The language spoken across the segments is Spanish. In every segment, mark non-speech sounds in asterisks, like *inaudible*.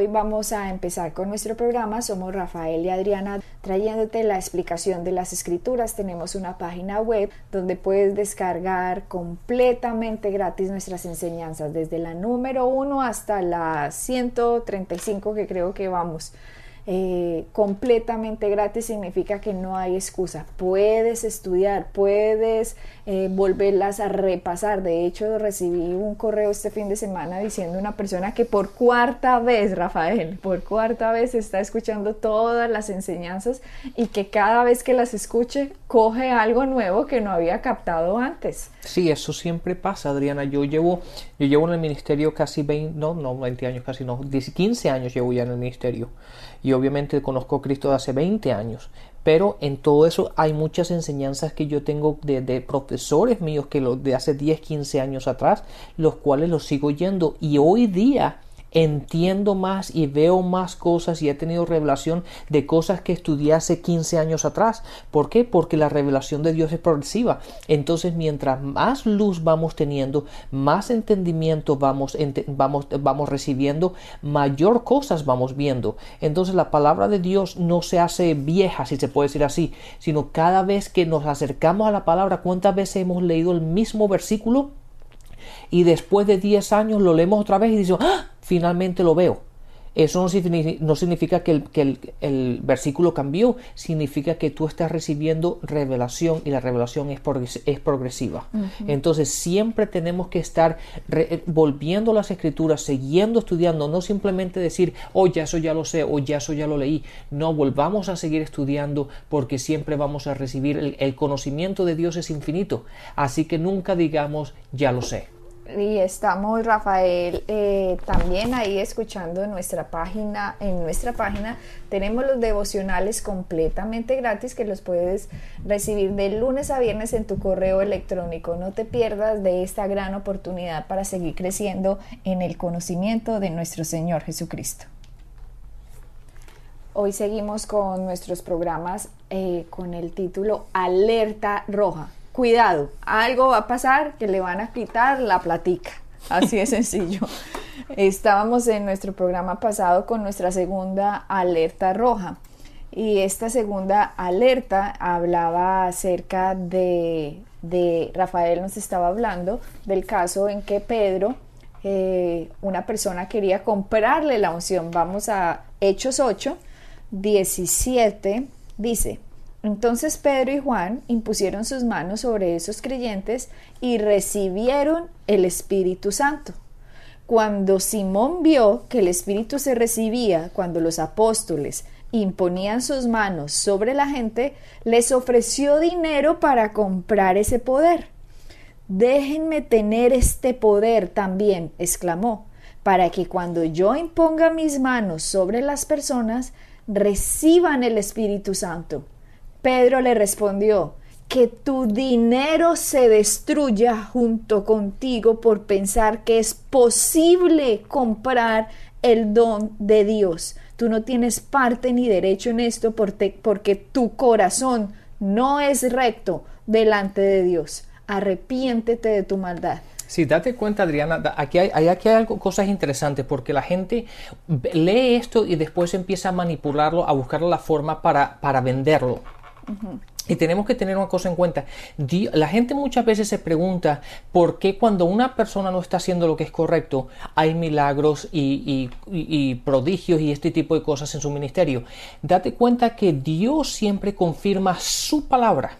Hoy vamos a empezar con nuestro programa. Somos Rafael y Adriana trayéndote la explicación de las escrituras. Tenemos una página web donde puedes descargar completamente gratis nuestras enseñanzas, desde la número 1 hasta la 135 que creo que vamos. Eh, completamente gratis significa que no hay excusa. Puedes estudiar, puedes eh, volverlas a repasar. De hecho, recibí un correo este fin de semana diciendo una persona que por cuarta vez, Rafael, por cuarta vez está escuchando todas las enseñanzas y que cada vez que las escuche coge algo nuevo que no había captado antes. Sí, eso siempre pasa, Adriana. Yo llevo, yo llevo en el ministerio casi 20, no, no 20 años, casi no, 15 años llevo ya en el ministerio y obviamente conozco a Cristo de hace 20 años, pero en todo eso hay muchas enseñanzas que yo tengo de, de profesores míos que los de hace 10, 15 años atrás, los cuales los sigo oyendo y hoy día entiendo más y veo más cosas y he tenido revelación de cosas que estudié hace 15 años atrás. ¿Por qué? Porque la revelación de Dios es progresiva. Entonces, mientras más luz vamos teniendo, más entendimiento vamos, vamos, vamos recibiendo, mayor cosas vamos viendo. Entonces, la palabra de Dios no se hace vieja, si se puede decir así, sino cada vez que nos acercamos a la palabra, ¿cuántas veces hemos leído el mismo versículo? Y después de 10 años lo leemos otra vez y dice ¡Ah! finalmente lo veo. Eso no significa, que, el, versículo cambió, significa que tú estás recibiendo revelación y la revelación es, es progresiva. Entonces siempre tenemos que estar volviendo las escrituras, siguiendo estudiando, no simplemente decir, oh, ya eso ya lo sé, o ya eso ya lo leí. No, volvamos a seguir estudiando porque siempre vamos a recibir el conocimiento de Dios es infinito. Así que nunca digamos, ya lo sé y estamos Rafael eh, también ahí escuchando en nuestra página en nuestra página tenemos los devocionales completamente gratis que los puedes recibir de lunes a viernes en tu correo electrónico. No te pierdas de esta gran oportunidad para seguir creciendo en el conocimiento de nuestro Señor Jesucristo. Hoy seguimos con nuestros programas eh, con el título Alerta Roja cuidado, algo va a pasar que le van a quitar la platica. Así de *laughs* sencillo. Estábamos en nuestro programa pasado con nuestra segunda alerta roja. Y esta segunda alerta hablaba acerca de, de Rafael nos estaba hablando del caso en que Pedro, eh, una persona quería comprarle la unción. Vamos a Hechos 8, 17, dice, entonces Pedro y Juan impusieron sus manos sobre esos creyentes y recibieron el Espíritu Santo. Cuando Simón vio que el Espíritu se recibía cuando los apóstoles imponían sus manos sobre la gente, les ofreció dinero para comprar ese poder. Déjenme tener este poder también, exclamó, para que cuando yo imponga mis manos sobre las personas, reciban el Espíritu Santo. Pedro le respondió, que tu dinero se destruya junto contigo por pensar que es posible comprar el don de Dios. Tú no tienes parte ni derecho en esto porque, tu corazón no es recto delante de Dios. Arrepiéntete de tu maldad. Sí, date cuenta, Adriana, aquí hay, aquí hay algo, cosas interesantes porque la gente lee esto y después empieza a manipularlo, a buscar la forma para, para venderlo. Y tenemos que tener una cosa en cuenta. La gente muchas veces se pregunta por qué cuando una persona no está haciendo lo que es correcto hay milagros y, prodigios y este tipo de cosas en su ministerio. Date cuenta que Dios siempre confirma su palabra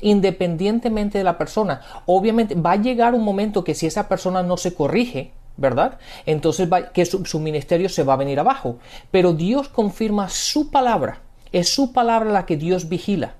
independientemente de la persona. Obviamente va a llegar un momento que si esa persona no se corrige, ¿verdad? Entonces va, que su ministerio se va a venir abajo. Pero Dios confirma su palabra es su palabra la que Dios vigila.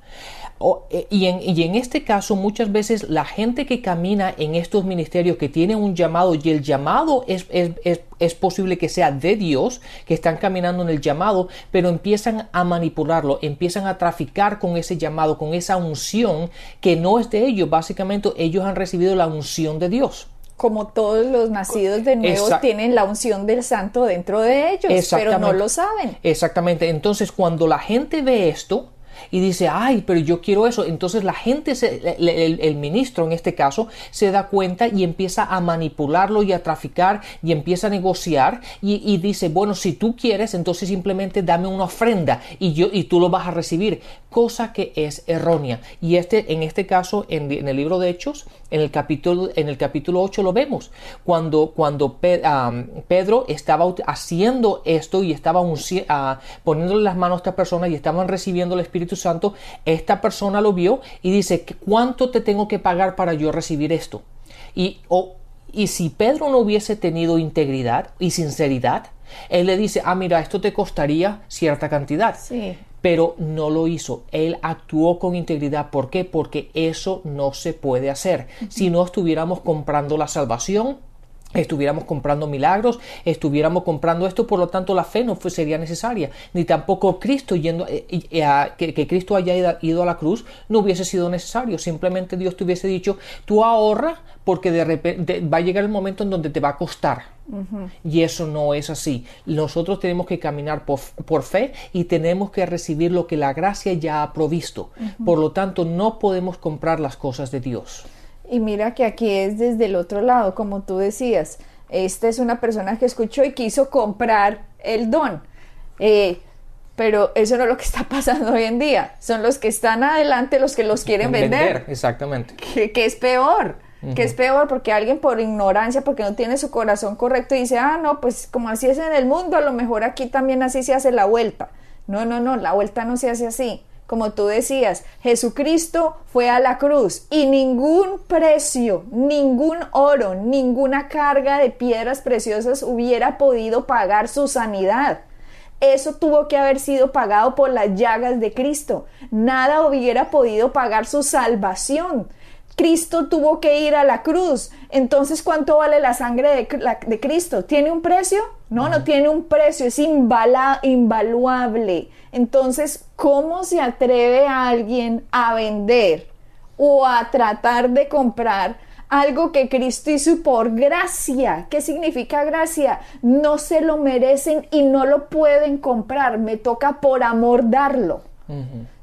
eh, y, en, este caso muchas veces la gente que camina en estos ministerios que tiene un llamado y el llamado es, es, es, es, posible que sea de Dios, que están caminando en el llamado, pero empiezan a manipularlo, empiezan a traficar con ese llamado, con esa unción que no es de ellos, básicamente ellos han recibido la unción de Dios como todos los nacidos de nuevo tienen la unción del santo dentro de ellos, pero no lo saben. Exactamente. Entonces, cuando la gente ve esto, y dice, ay, pero yo quiero eso. Entonces la gente, el, ministro en este caso, se da cuenta y empieza a manipularlo y a traficar y empieza a negociar y, dice, bueno, si tú quieres, entonces simplemente dame una ofrenda y, yo, y tú lo vas a recibir, cosa que es errónea. Y este, en este caso, en, el libro de Hechos, en el capítulo, en el capítulo 8 lo vemos, cuando, cuando Pedro estaba haciendo esto y estaba uh, poniéndole las manos a esta persona y estaban recibiendo el Espíritu Santo, esta persona lo vio y dice, ¿cuánto te tengo que pagar para yo recibir esto? Y, y si Pedro no hubiese tenido integridad y sinceridad, él le dice, ah, mira, esto te costaría cierta cantidad. Sí. Pero no lo hizo. Él actuó con integridad. ¿Por qué? Porque eso no se puede hacer. Si no estuviéramos comprando la salvación, estuviéramos comprando milagros, estuviéramos comprando esto, por lo tanto la fe no sería necesaria, ni tampoco Cristo yendo, eh, que, Cristo haya ido a la cruz no hubiese sido necesario, simplemente Dios te hubiese dicho, tú ahorra porque de repente va a llegar el momento en donde te va a costar. Y eso no es así. Nosotros tenemos que caminar por, fe y tenemos que recibir lo que la gracia ya ha provisto. Por lo tanto, no podemos comprar las cosas de Dios. Y mira que aquí es desde el otro lado, como tú decías. Esta es una persona que escuchó y quiso comprar el don. Eh, pero eso no es lo que está *laughs* pasando hoy en día. Son los que están adelante los que los quieren vender. Exactamente. Que, es peor. Que es peor porque alguien por ignorancia, porque no tiene su corazón correcto, dice, ah, no, pues como así es en el mundo, a lo mejor aquí también así se hace la vuelta. No, no, no, la vuelta no se hace así como tú decías, Jesucristo fue a la cruz y ningún precio, ningún oro, ninguna carga de piedras preciosas hubiera podido pagar su sanidad. Eso tuvo que haber sido pagado por las llagas de Cristo. Nada hubiera podido pagar su salvación. Cristo tuvo que ir a la cruz. Entonces, ¿cuánto vale la sangre de, Cristo? ¿Tiene un precio? No, no, tiene un precio, es invaluable. Entonces, ¿cómo se atreve a alguien a vender o a tratar de comprar algo que Cristo hizo por gracia? ¿Qué significa gracia? No se lo merecen y no lo pueden comprar, me toca por amor darlo.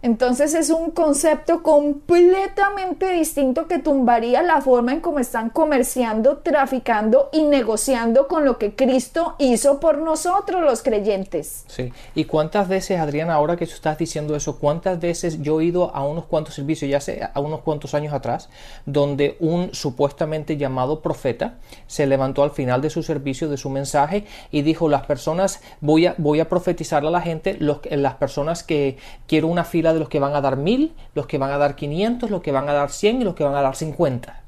Entonces es un concepto completamente distinto que tumbaría la forma en cómo están comerciando, traficando y negociando con lo que Cristo hizo por nosotros los creyentes. Sí, y cuántas veces, Adriana, ahora que tú estás diciendo eso, cuántas veces yo he ido a unos cuantos servicios, ya sé, a unos cuantos años atrás, donde un supuestamente llamado profeta se levantó al final de su servicio, de su mensaje, y dijo, las personas, voy a, voy a profetizar a la gente, los, las personas que quiero una fila de los que van a dar mil, los que van a dar 500, los que van a dar 100 y los que van a dar 50.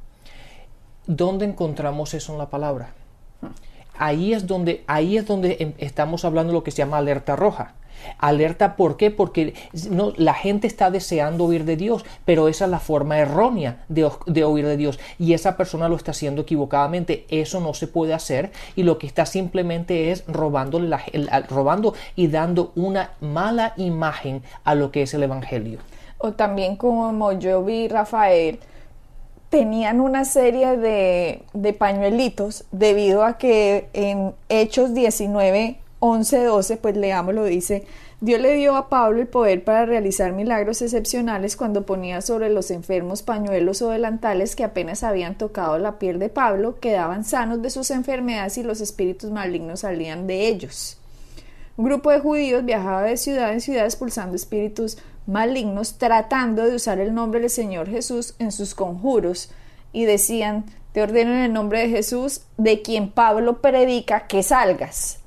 ¿Dónde encontramos eso en la palabra? Ahí es donde, ahí es donde em, estamos hablando de lo que se llama alerta roja. Alerta, ¿por qué? Porque la gente está deseando oír de Dios, pero esa es la forma errónea de, oír de Dios y esa persona lo está haciendo equivocadamente. Eso no se puede hacer y lo que está simplemente es robándole la, robando y dando una mala imagen a lo que es el Evangelio. O también como yo vi Rafael, tenían una serie de pañuelitos debido a que en Hechos 19 11:12, pues leámoslo, dice, Dios le dio a Pablo el poder para realizar milagros excepcionales cuando ponía sobre los enfermos pañuelos o delantales que apenas habían tocado la piel de Pablo, quedaban sanos de sus enfermedades y los espíritus malignos salían de ellos. Un grupo de judíos viajaba de ciudad en ciudad expulsando espíritus malignos, tratando de usar el nombre del Señor Jesús en sus conjuros, y decían, te ordeno en el nombre de Jesús, de quien Pablo predica, que salgas.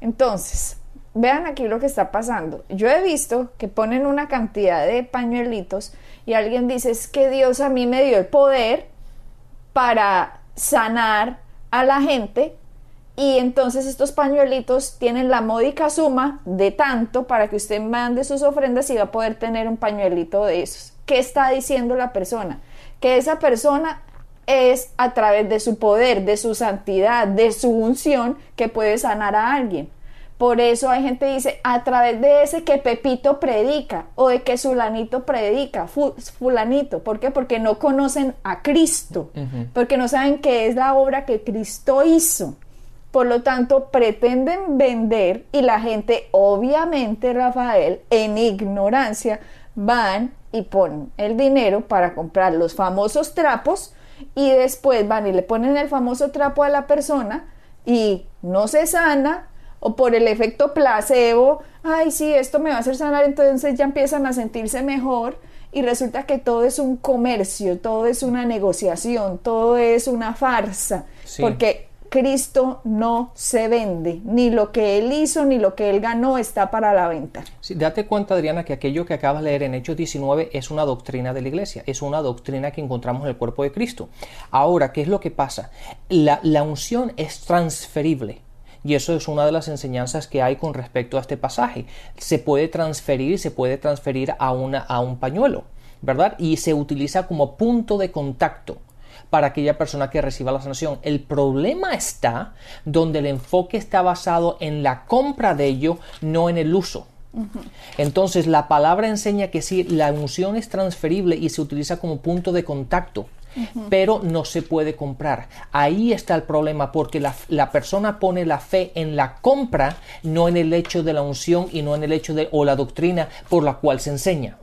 Entonces, vean aquí lo que está pasando. Yo he visto que ponen una cantidad de pañuelitos y alguien dice, es que Dios a mí me dio el poder para sanar a la gente y entonces estos pañuelitos tienen la módica suma de tanto para que usted mande sus ofrendas y va a poder tener un pañuelito de esos. ¿qué está diciendo la persona? Que esa persona es a través de su poder, de su santidad, de su unción, que puede sanar a alguien. Por eso hay gente que dice, a través de ese que Pepito predica o de que Sulanito predica, fulanito. ¿Por qué? Porque no conocen a Cristo, porque no saben qué es la obra que Cristo hizo. Por lo tanto, pretenden vender y la gente, obviamente, Rafael, en ignorancia, van y ponen el dinero para comprar los famosos trapos y después van y le ponen el famoso trapo a la persona y no se sana o por el efecto placebo, ay, sí, esto me va a hacer sanar, entonces ya empiezan a sentirse mejor y resulta que todo es un comercio, todo es una negociación, todo es una farsa, porque Cristo no se vende, ni lo que Él hizo ni lo que Él ganó está para la venta. Date cuenta, Adriana, que aquello que acabas de leer en Hechos 19 es una doctrina de la iglesia, es una doctrina que encontramos en el cuerpo de Cristo. Ahora, ¿qué es lo que pasa? La, unción es transferible. Y eso es una de las enseñanzas que hay con respecto a este pasaje. Se puede transferir, se puede transferir a un pañuelo, ¿verdad? Y se utiliza como punto de contacto para aquella persona que reciba la sanación. El problema está donde el enfoque está basado en la compra de ello, no en el uso. Entonces la palabra enseña que sí, la unción es transferible y se utiliza como punto de contacto pero no se puede comprar. Ahí está el problema porque la, persona pone la fe en la compra, no en el hecho de la unción y no en el hecho de o la doctrina por la cual se enseña.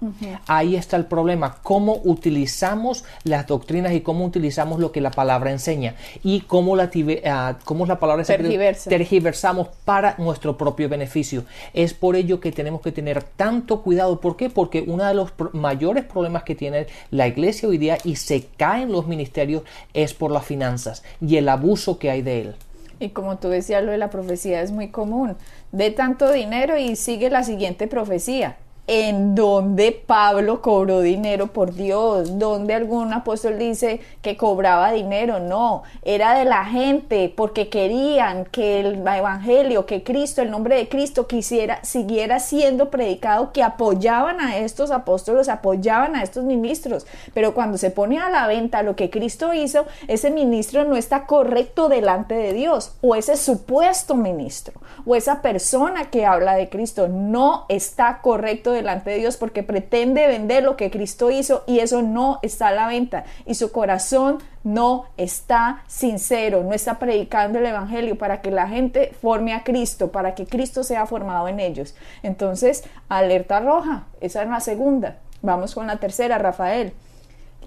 Ahí está el problema, cómo utilizamos las doctrinas y cómo utilizamos lo que la palabra enseña y cómo la, ah, cómo la palabra tergiversamos para nuestro propio beneficio. Es por ello que tenemos que tener tanto cuidado. ¿Por qué? Porque uno de los mayores problemas que tiene la iglesia hoy día y se cae los ministerios es por las finanzas y el abuso que hay de él. Y como tú decías, lo de la profecía es muy común. De tanto dinero y sigue la siguiente profecía en donde Pablo cobró dinero por Dios, donde algún apóstol dice que cobraba dinero, no, era de la gente porque querían que el evangelio, que Cristo, el nombre de Cristo quisiera siguiera siendo predicado, que apoyaban a estos apóstoles, apoyaban a estos ministros, pero cuando se pone a la venta lo que Cristo hizo, ese ministro no está correcto delante de Dios, o ese supuesto ministro, o esa persona que habla de Cristo no está correcto delante de Dios porque pretende vender lo que Cristo hizo y eso no está a la venta y su corazón no está sincero, no está predicando el Evangelio para que la gente forme a Cristo, para que Cristo sea formado en ellos. Entonces, alerta roja, esa es la segunda. Vamos con la tercera, Rafael.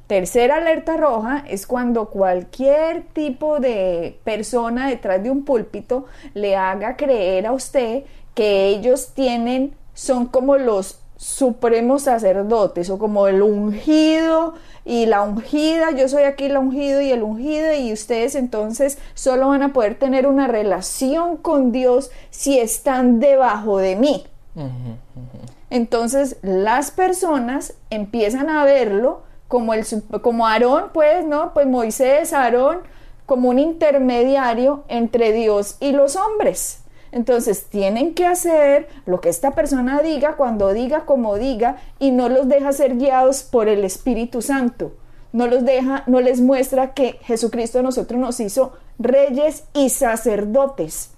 Tercera alerta roja es cuando cualquier tipo de persona detrás de un púlpito le haga creer a usted que ellos tienen, son como los supremos sacerdotes o como el ungido y la ungida, yo soy aquí la ungido y el ungido y ustedes entonces solo van a poder tener una relación con Dios si están debajo de mí. Entonces las personas empiezan a verlo como el como Aarón, pues, ¿no? Pues Moisés, Aarón como un intermediario entre Dios y los hombres. Entonces tienen que hacer lo que esta persona diga cuando diga como diga y no los deja ser guiados por el Espíritu Santo. No los deja, no les muestra que Jesucristo a nosotros nos hizo reyes y sacerdotes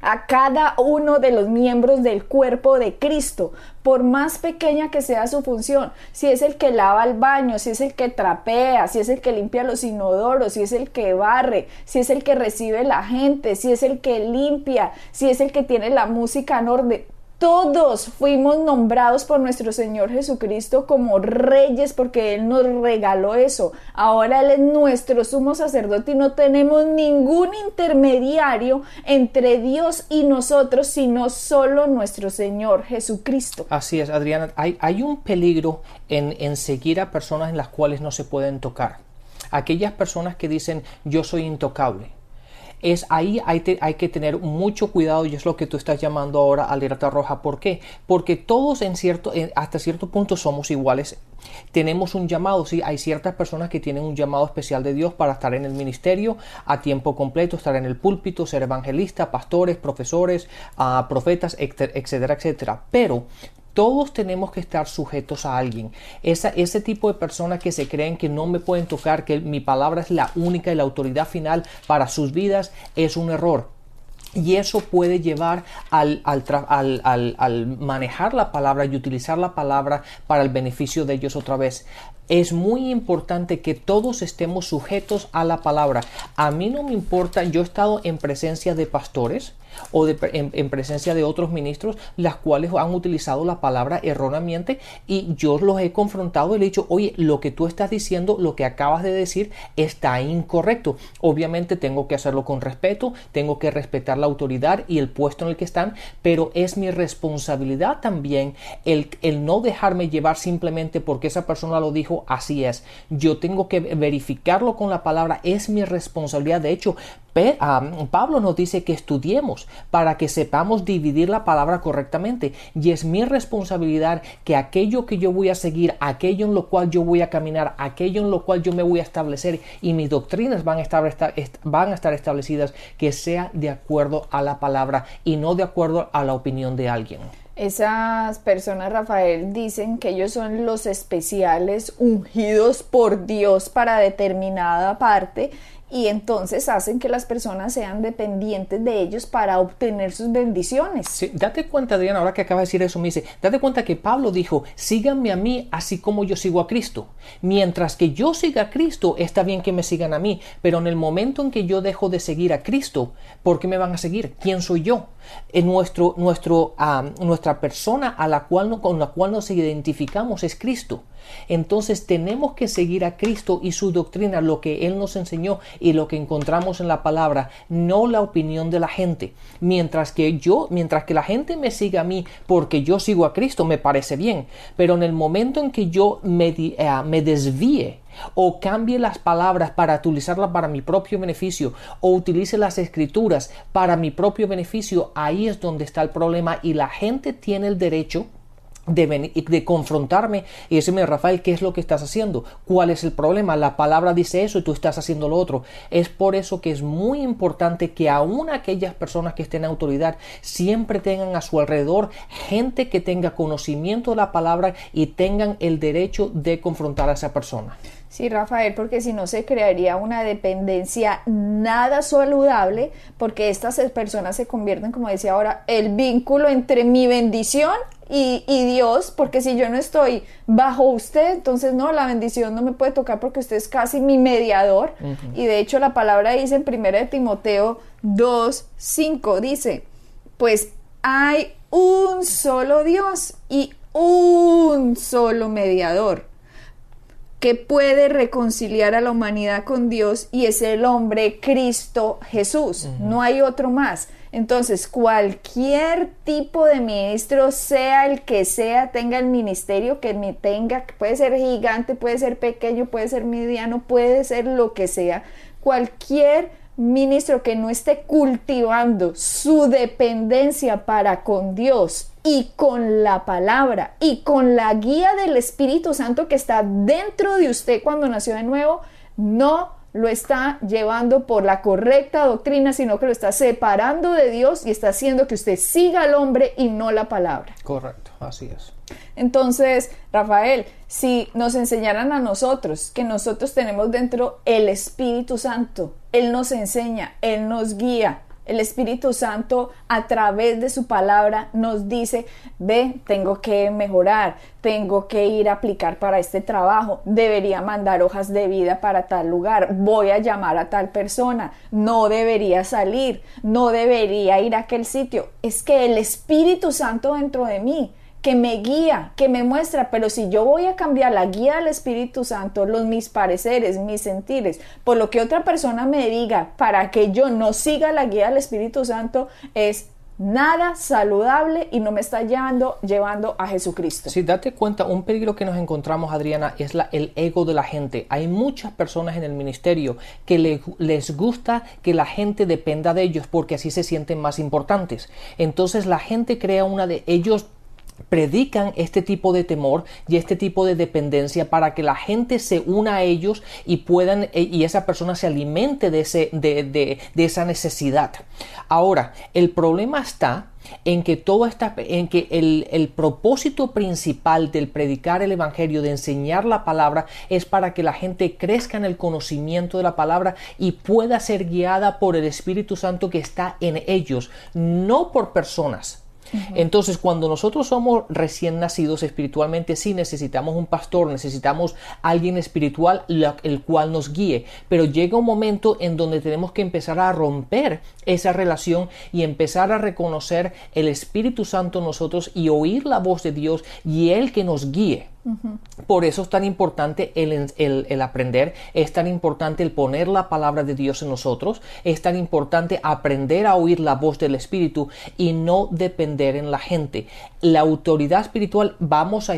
a cada uno de los miembros del cuerpo de Cristo, por más pequeña que sea su función, si es el que lava el baño, si es el que trapea, si es el que limpia los inodoros, si es el que barre, si es el que recibe la gente, si es el que limpia, si es el que tiene la música en orden, todos fuimos nombrados por nuestro Señor Jesucristo como reyes porque Él nos regaló eso. Ahora Él es nuestro sumo sacerdote y no tenemos ningún intermediario entre Dios y nosotros, sino solo nuestro Señor Jesucristo. Así es, Adriana. Hay, un peligro en seguir a personas en las cuales no se pueden tocar. Aquellas personas que dicen yo soy intocable es ahí hay, hay, que tener mucho cuidado y es lo que tú estás llamando ahora alerta roja. ¿Por qué? Porque todos en cierto, hasta cierto punto somos iguales. Tenemos un llamado, sí, hay ciertas personas que tienen un llamado especial de Dios para estar en el ministerio a tiempo completo, estar en el púlpito, ser evangelista, pastores, profesores, uh, profetas, etcétera, etcétera. Pero todos tenemos que estar sujetos a alguien. Esa, ese tipo de personas que se creen que no me pueden tocar, que mi palabra es la única y la autoridad final para sus vidas, es un error. Y eso puede llevar al, al, manejar la palabra y utilizar la palabra para el beneficio de ellos otra vez es muy importante que todos estemos sujetos a la palabra. A mí no me importa, yo he estado en presencia de pastores o de, en, presencia de otros ministros, las cuales han utilizado la palabra erróneamente y yo los he confrontado y he dicho, oye, lo que tú estás diciendo, lo que acabas de decir está incorrecto. Obviamente tengo que hacerlo con respeto, tengo que respetar la autoridad y el puesto en el que están, pero es mi responsabilidad también el, el no dejarme llevar simplemente porque esa persona lo dijo así es. Yo tengo que verificarlo con la palabra, es mi responsabilidad. De hecho, Pablo nos dice que estudiemos para que sepamos dividir la palabra correctamente. Y es mi responsabilidad que aquello que yo voy a seguir, aquello en lo cual yo voy a caminar, aquello en lo cual yo me voy a establecer y mis doctrinas van a estar, van a estar establecidas, que sea de acuerdo a la palabra y no de acuerdo a la opinión de alguien. Esas personas, Rafael, dicen que ellos son los especiales ungidos por Dios para determinada parte y entonces hacen que las personas sean dependientes de ellos para obtener sus bendiciones. Sí, date cuenta, Adriana, ahora que acaba de decir eso, me dice, date cuenta que Pablo dijo, síganme a mí así como yo sigo a Cristo. Mientras que yo siga a Cristo, está bien que me sigan a mí, pero en el momento en que yo dejo de seguir a Cristo, ¿por qué me van a seguir? ¿Quién soy yo? En nuestro, nuestro, ah, nuestra persona a la cual, con la cual nos identificamos es Cristo. Entonces tenemos que seguir a Cristo y su doctrina, lo que Él nos enseñó y lo que encontramos en la palabra, no la opinión de la gente. Mientras que yo, mientras que la gente me siga a mí porque yo sigo a Cristo, me parece bien. Pero en el momento en que yo me, eh, me desvíe o cambie las palabras para utilizarlas para mi propio beneficio o utilice las escrituras para mi propio beneficio, ahí es donde está el problema y la gente tiene el derecho de, de, confrontarme y decirme, Rafael, ¿qué es lo que estás haciendo? ¿Cuál es el problema? La palabra dice eso y tú estás haciendo lo otro. Es por eso que es muy importante que aún aquellas personas que estén en autoridad siempre tengan a su alrededor gente que tenga conocimiento de la palabra y tengan el derecho de confrontar a esa persona. Sí, Rafael, porque si no se crearía una dependencia nada saludable, porque estas personas se convierten, como decía ahora, el vínculo entre mi bendición y, Dios, porque si yo no estoy bajo usted, entonces no, la bendición no me puede tocar porque usted es casi mi mediador. Y de hecho la palabra dice en 1 de Timoteo 2, 5, dice, pues hay un solo Dios y un solo mediador que puede reconciliar a la humanidad con Dios y es el hombre Cristo Jesús. No hay otro más. Entonces, cualquier tipo de ministro, sea el que sea, tenga el ministerio que me tenga, puede ser gigante, puede ser pequeño, puede ser mediano, puede ser lo que sea, cualquier ministro que no esté cultivando su dependencia para con Dios y con la palabra y con la guía del Espíritu Santo que está dentro de usted cuando nació de nuevo, no lo está llevando por la correcta doctrina, sino que lo está separando de Dios y está haciendo que usted siga al hombre y no la palabra. Correcto, así es. Entonces, Rafael, si nos enseñaran a nosotros que nosotros tenemos dentro el Espíritu Santo, Él nos enseña, Él nos guía, el Espíritu Santo a través de su palabra nos dice, ve, tengo que mejorar, tengo que ir a aplicar para este trabajo, debería mandar hojas de vida para tal lugar, voy a llamar a tal persona, no debería salir, no debería ir a aquel sitio. Es que el Espíritu Santo dentro de mí que me guía, que me muestra, pero si yo voy a cambiar la guía del Espíritu Santo, los mis pareceres, mis sentires, por lo que otra persona me diga para que yo no siga la guía del Espíritu Santo, es nada saludable y no me está llevando, llevando a Jesucristo. Si date cuenta, un peligro que nos encontramos, Adriana, es el ego de la gente. Hay muchas personas en el ministerio que les gusta que la gente dependa de ellos porque así se sienten más importantes. Entonces la gente crea una de ellos predican este tipo de temor y este tipo de dependencia para que la gente se una a ellos y puedan eh, y esa persona se alimente de, ese, de, de, de esa necesidad. Ahora, el problema está en que todo está, en que el, el, propósito principal del predicar el evangelio, de enseñar la palabra, es para que la gente crezca en el conocimiento de la palabra y pueda ser guiada por el Espíritu Santo que está en ellos, no por personas. Entonces, cuando nosotros somos recién nacidos espiritualmente, sí necesitamos un pastor, necesitamos alguien espiritual el cual nos guíe, pero llega un momento en donde tenemos que empezar a romper esa relación y empezar a reconocer el Espíritu Santo en nosotros y oír la voz de Dios y Él que nos guíe. Por eso es tan importante el, el, aprender, es tan importante el poner la palabra de Dios en nosotros, es tan importante aprender a oír la voz del Espíritu y no depender en la gente. La autoridad espiritual, vamos a,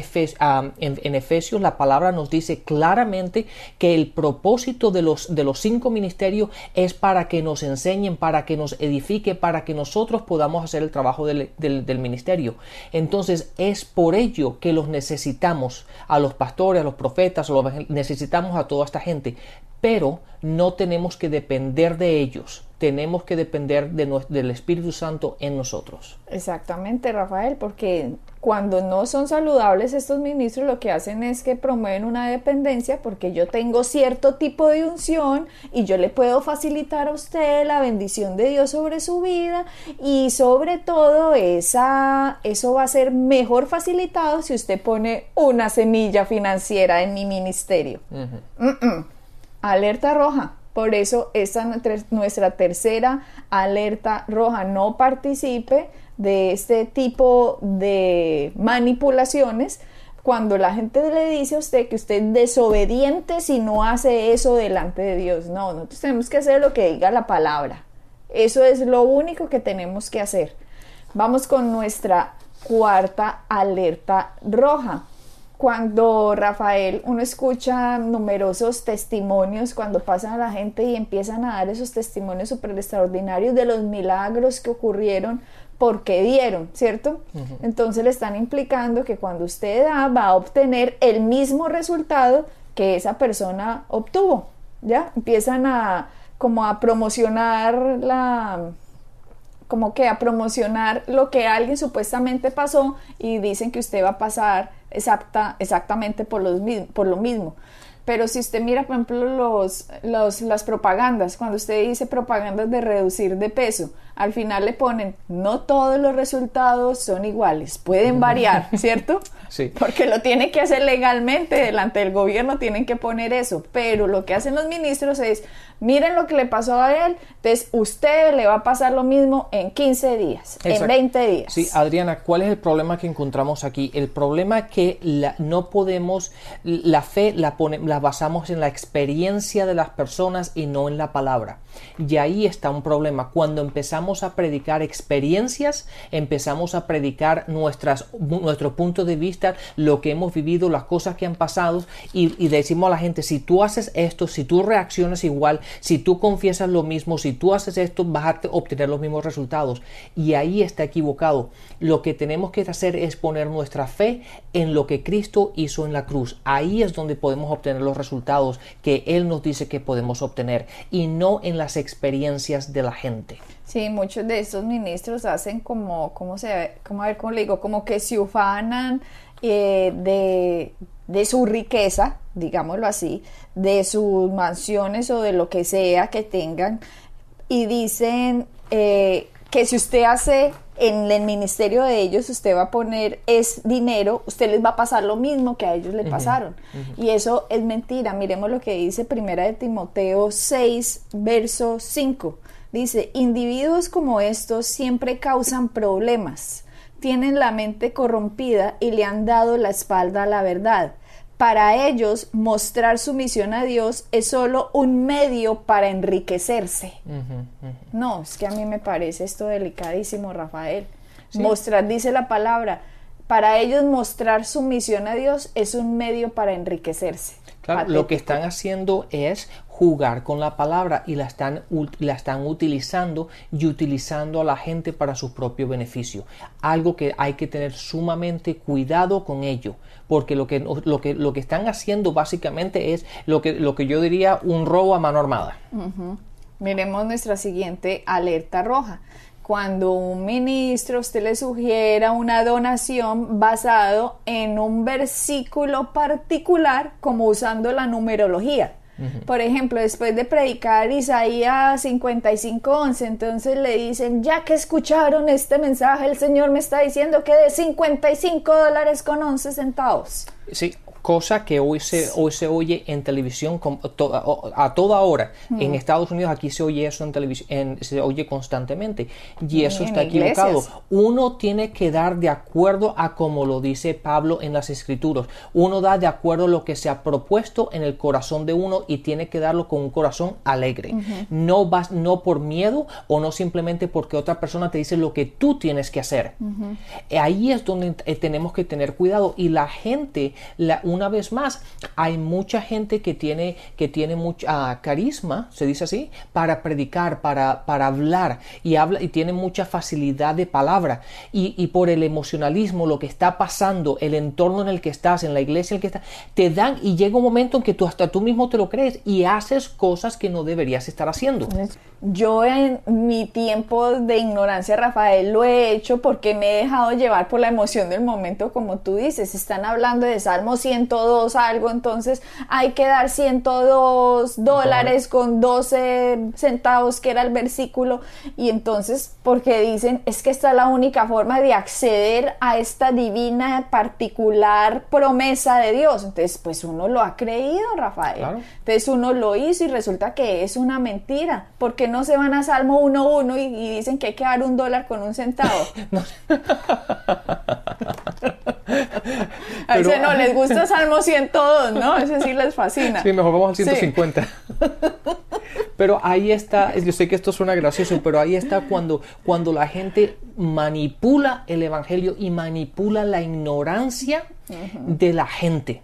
en, Efesios, la palabra nos dice claramente que el propósito de los, de los cinco ministerios es para que nos enseñen, para que nos edifique, para que nosotros podamos hacer el trabajo del, del ministerio. Entonces es por ello que los necesitamos a los pastores, a los profetas, necesitamos a toda esta gente, pero no tenemos que depender de ellos, tenemos que depender de, del Espíritu Santo en nosotros. Exactamente, Rafael, porque cuando no son saludables estos ministros lo que hacen es que promueven una dependencia porque yo tengo cierto tipo de unción y yo le puedo facilitar a usted la bendición de Dios sobre su vida y sobre todo esa, eso va a ser mejor facilitado si usted pone una semilla financiera en mi ministerio. Alerta roja. Por eso esta nuestra tercera alerta roja. No participe de este tipo de manipulaciones cuando la gente le dice a usted que usted es desobediente si no hace eso delante de Dios. No, nosotros tenemos que hacer lo que diga la palabra. Eso es lo único que tenemos que hacer. Vamos con nuestra cuarta alerta roja. Cuando Rafael, uno escucha numerosos testimonios cuando pasan a la gente y empiezan a dar esos testimonios súper extraordinarios de los milagros que ocurrieron porque dieron, ¿cierto? Entonces le están implicando que cuando usted da va a obtener el mismo resultado que esa persona obtuvo, ¿ya? Empiezan a como a promocionar la como que a promocionar lo que alguien supuestamente pasó y dicen que usted va a pasar exacta, exactamente por, los, por lo mismo. Pero si usted mira, por ejemplo, los, los, las propagandas, cuando usted dice propagandas de reducir de peso, al final le ponen, no todos los resultados son iguales, pueden *laughs* variar, ¿cierto? Sí. Porque lo tiene que hacer legalmente, delante del gobierno tienen que poner eso, pero lo que hacen los ministros es, miren lo que le pasó a él, entonces usted le va a pasar lo mismo en 15 días, en 20 días. Sí, Adriana, ¿cuál es el problema que encontramos aquí? El problema es que la, no podemos, la fe la, pone, la basamos en la experiencia de las personas y no en la palabra. Y ahí está un problema. Cuando empezamos a predicar experiencias, empezamos a predicar nuestras, nuestro punto de vista, lo que hemos vivido, las cosas que han pasado y, decimos a la gente, si tú haces esto, si tú reaccionas igual, si tú confiesas lo mismo, si tú haces esto, vas a obtener los mismos resultados. Y ahí está equivocado. Lo que tenemos que hacer es poner nuestra fe en lo que Cristo hizo en la cruz. Ahí es donde podemos obtener los resultados que Él nos dice que podemos obtener y no en las experiencias de la gente. Sí, muchos de estos ministros hacen como, ¿cómo se cómo, a ver, cómo le digo? Como que se ufanan eh, de, de su riqueza, digámoslo así, de sus mansiones o de lo que sea que tengan, y dicen eh, que si usted hace en el ministerio de ellos, usted va a poner es dinero, usted les va a pasar lo mismo que a ellos le pasaron. Y eso es mentira. Miremos lo que dice Primera de Timoteo 6, verso 5. Dice, individuos como estos siempre causan problemas, tienen la mente corrompida y le han dado la espalda a la verdad. Para ellos, mostrar su misión a Dios es solo un medio para enriquecerse. No, es que a mí me parece esto delicadísimo, Rafael. Mostrar, dice la palabra, para ellos mostrar su misión a Dios es un medio para enriquecerse. Claro, lo que están haciendo es jugar con la palabra y la están, la están utilizando y utilizando a la gente para su propio beneficio. Algo que hay que tener sumamente cuidado con ello, porque lo que, lo que, lo que están haciendo básicamente es lo que, lo que yo diría un robo a mano armada. Miremos nuestra siguiente alerta roja cuando un ministro usted le sugiera una donación basado en un versículo particular como usando la numerología. Por ejemplo, después de predicar Isaías 55:11, entonces le dicen, ya que escucharon este mensaje, el Señor me está diciendo que de 55 dólares con 11 centavos. Sí, cosa que hoy se, hoy se oye en televisión a toda hora. En Estados Unidos aquí se oye eso en televisión, se oye constantemente y eso está equivocado. Uno tiene que dar de acuerdo a como lo dice Pablo en las escrituras. Uno da de acuerdo a lo que se ha propuesto en el corazón de uno y tiene que darlo con un corazón alegre. No vas, no por miedo o no simplemente porque otra persona te dice lo que tú tienes que hacer. Ahí es donde eh, tenemos que tener cuidado y la gente, la, una vez más, hay mucha gente que tiene, que tiene mucha carisma, se dice así, para predicar, para, para hablar y, habla, y tiene mucha facilidad de palabra. Y, y, por el emocionalismo, lo que está pasando, el entorno en el que estás, en la iglesia en el que estás, te dan y llega un momento en que tú hasta tú mismo te lo crees y haces cosas que no deberías estar haciendo. Yo en mi tiempo de ignorancia, Rafael, lo he hecho porque me he dejado llevar por la emoción del momento, como tú dices. Están hablando de Salmo 102 algo, entonces hay que dar 102 dólares con 12 centavos, que era el versículo. Y entonces, porque dicen, es que esta es la única forma de acceder a esta divina, particular promesa de Dios. Entonces, pues uno lo ha creído, Rafael. Entonces uno lo hizo y resulta que es una mentira. Porque no se van a Salmo 1.1 y, y dicen que hay que dar un dólar con un centavo? *laughs* a ese no les gusta Salmo 102, ¿no? Ese sí les fascina. Sí, mejor vamos al 150. *laughs* Pero ahí está, yo sé que esto suena gracioso, pero ahí está cuando, cuando la gente manipula el Evangelio y manipula la ignorancia de la gente.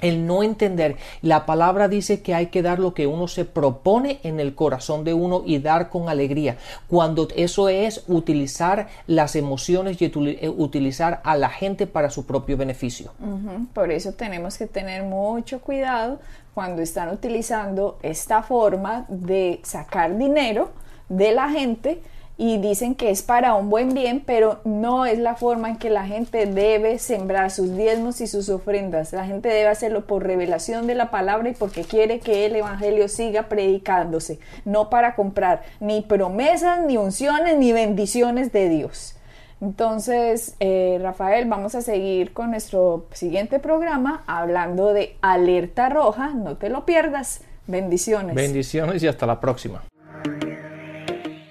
El no entender. La palabra dice que hay que dar lo que uno se propone en el corazón de uno y dar con alegría. Cuando eso es utilizar las emociones y eh, utilizar a la gente para su propio beneficio. Por eso tenemos que tener mucho cuidado cuando están utilizando esta forma de sacar dinero de la gente y dicen que es para un buen bien, pero no es la forma en que la gente debe sembrar sus diezmos y sus ofrendas. La gente debe hacerlo por revelación de la palabra y porque quiere que el Evangelio siga predicándose, no para comprar ni promesas, ni unciones, ni bendiciones de Dios. Entonces, eh, Rafael, vamos a seguir con nuestro siguiente programa hablando de alerta roja. No te lo pierdas. Bendiciones. Bendiciones y hasta la próxima.